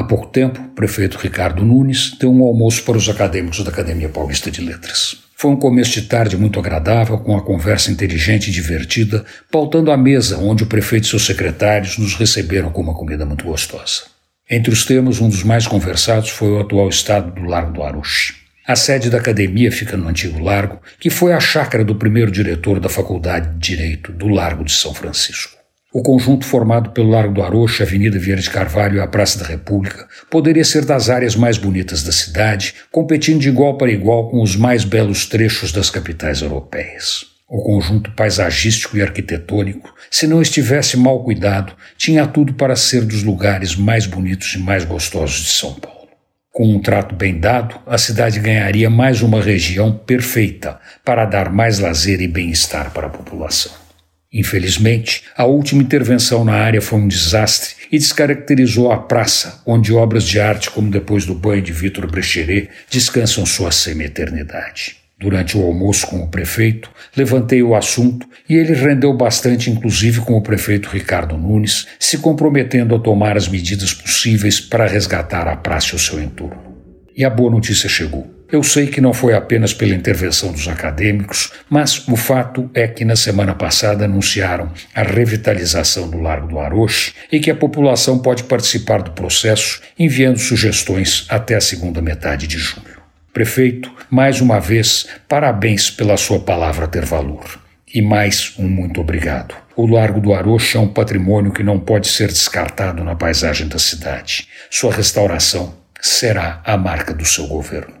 Há pouco tempo, o prefeito Ricardo Nunes deu um almoço para os acadêmicos da Academia Paulista de Letras. Foi um começo de tarde muito agradável, com uma conversa inteligente e divertida, pautando a mesa onde o prefeito e seus secretários nos receberam com uma comida muito gostosa. Entre os temas, um dos mais conversados foi o atual estado do Largo do Aruche. A sede da academia fica no antigo Largo, que foi a chácara do primeiro diretor da Faculdade de Direito do Largo de São Francisco. O conjunto formado pelo Largo do Arocho, Avenida Vieira de Carvalho e a Praça da República poderia ser das áreas mais bonitas da cidade, competindo de igual para igual com os mais belos trechos das capitais europeias. O conjunto paisagístico e arquitetônico, se não estivesse mal cuidado, tinha tudo para ser dos lugares mais bonitos e mais gostosos de São Paulo. Com um trato bem dado, a cidade ganharia mais uma região perfeita para dar mais lazer e bem-estar para a população. Infelizmente, a última intervenção na área foi um desastre e descaracterizou a praça, onde obras de arte como Depois do Banho de Vitor Brecheret descansam sua semi-eternidade. Durante o almoço com o prefeito, levantei o assunto e ele rendeu bastante, inclusive com o prefeito Ricardo Nunes, se comprometendo a tomar as medidas possíveis para resgatar a praça e o seu entorno. E a boa notícia chegou. Eu sei que não foi apenas pela intervenção dos acadêmicos, mas o fato é que na semana passada anunciaram a revitalização do Largo do Aroche e que a população pode participar do processo enviando sugestões até a segunda metade de julho. Prefeito, mais uma vez, parabéns pela sua palavra ter valor. E mais um muito obrigado. O Largo do Aroche é um patrimônio que não pode ser descartado na paisagem da cidade. Sua restauração será a marca do seu governo.